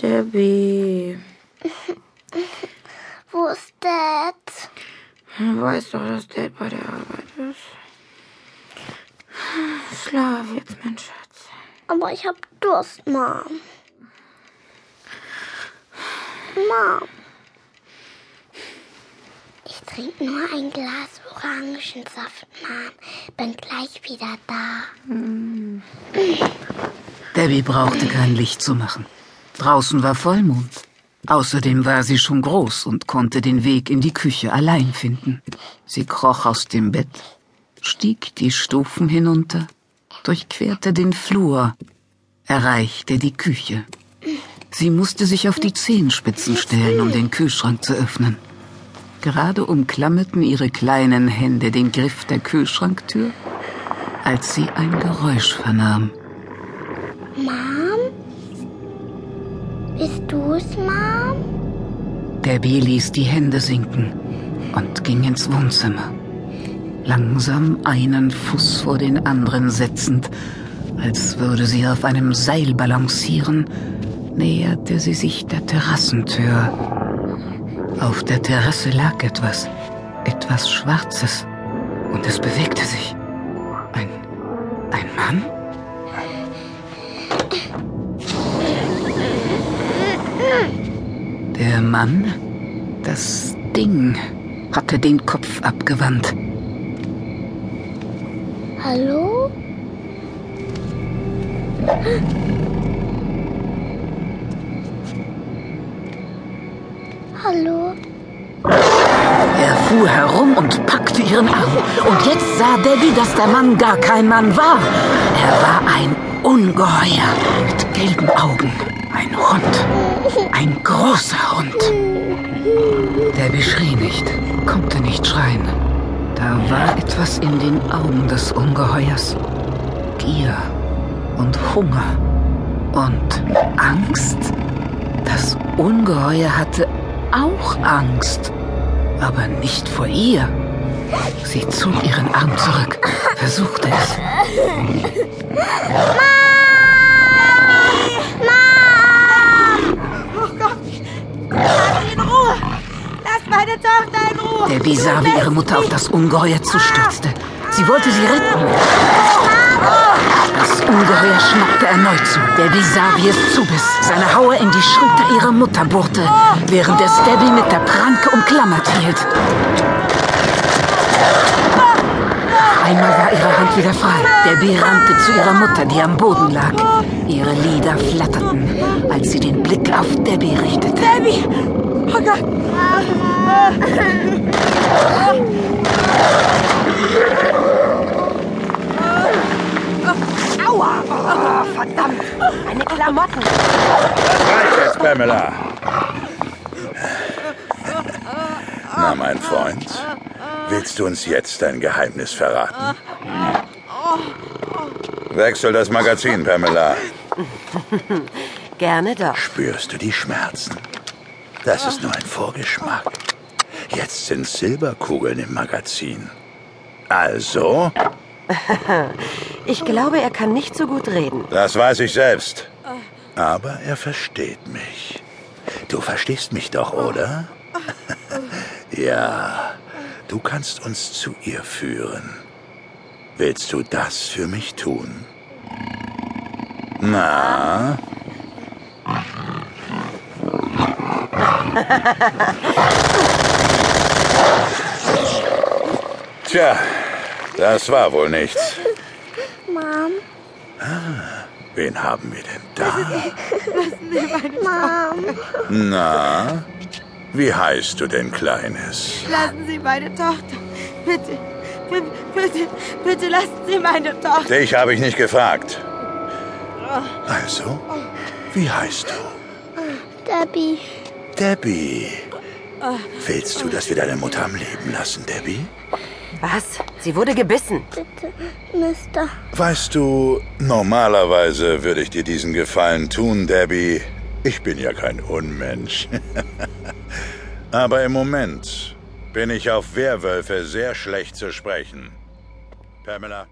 Debbie. Wo ist Dad? Weißt doch, dass Dad bei der Arbeit ist. Schlaf jetzt, mein Schatz. Aber ich hab Durst, Mom. Mom. Ich trinke nur ein Glas Orangensaft, Mom. Bin gleich wieder da. Debbie brauchte kein Licht zu machen. Draußen war Vollmond. Außerdem war sie schon groß und konnte den Weg in die Küche allein finden. Sie kroch aus dem Bett, stieg die Stufen hinunter, durchquerte den Flur, erreichte die Küche. Sie musste sich auf die Zehenspitzen stellen, um den Kühlschrank zu öffnen. Gerade umklammerten ihre kleinen Hände den Griff der Kühlschranktür, als sie ein Geräusch vernahm. Mom? Bist du's, Mom? Debbie ließ die Hände sinken und ging ins Wohnzimmer. Langsam einen Fuß vor den anderen setzend, als würde sie auf einem Seil balancieren, näherte sie sich der Terrassentür. Auf der Terrasse lag etwas, etwas Schwarzes, und es bewegte sich. Ein, ein Mann? Der Mann, das Ding, hatte den Kopf abgewandt. Hallo? Hallo? Er fuhr herum und packte ihren Arm. Und jetzt sah Debbie, dass der Mann gar kein Mann war. Er war ein Ungeheuer gelben Augen. Ein Hund. Ein großer Hund. Debbie schrie nicht, konnte nicht schreien. Da war etwas in den Augen des Ungeheuers. Gier und Hunger und Angst. Das Ungeheuer hatte auch Angst, aber nicht vor ihr. Sie zog ihren Arm zurück, versuchte es. Lass meine Tochter in Ruhe! Debbie sah, wie ihre Mutter auf das Ungeheuer zustürzte. Sie wollte sie retten. Das Ungeheuer schnappte erneut zu. Debbie sah, wie es zubiss, seine Haue in die Schulter ihrer Mutter bohrte, während es Debbie mit der Pranke umklammert hielt. Einmal war ihre Hand wieder frei. Debbie rannte zu ihrer Mutter, die am Boden lag. Ihre Lider flatterten, als sie den Blick auf Debbie richtete. Debbie! Oh Gott! Aua! Oh, verdammt! Meine Klamotten! Reicht jetzt, Pamela. Na, mein Freund, willst du uns jetzt dein Geheimnis verraten? Wechsel das Magazin, Pamela. Gerne doch. Spürst du die Schmerzen? Das ist nur ein Vorgeschmack. Jetzt sind Silberkugeln im Magazin. Also, Ich glaube, er kann nicht so gut reden. das weiß ich selbst. Aber er versteht mich. Du verstehst mich doch, oder? ja, du kannst uns zu ihr führen. Willst du das für mich tun? Na? Tja, das war wohl nichts. Mom? Wen haben wir denn da? Mom? Na? Wie heißt du denn, Kleines? Lassen Sie meine Tochter. Bitte, bitte, bitte, bitte lassen Sie meine Tochter. Dich habe ich nicht gefragt. Also, wie heißt du? Debbie? Debbie. Willst du, dass wir deine Mutter am Leben lassen, Debbie? Was? Sie wurde gebissen. Bitte, Mister. Weißt du, normalerweise würde ich dir diesen Gefallen tun, Debbie. Ich bin ja kein Unmensch. Aber im Moment bin ich auf Werwölfe sehr schlecht zu sprechen. Pamela,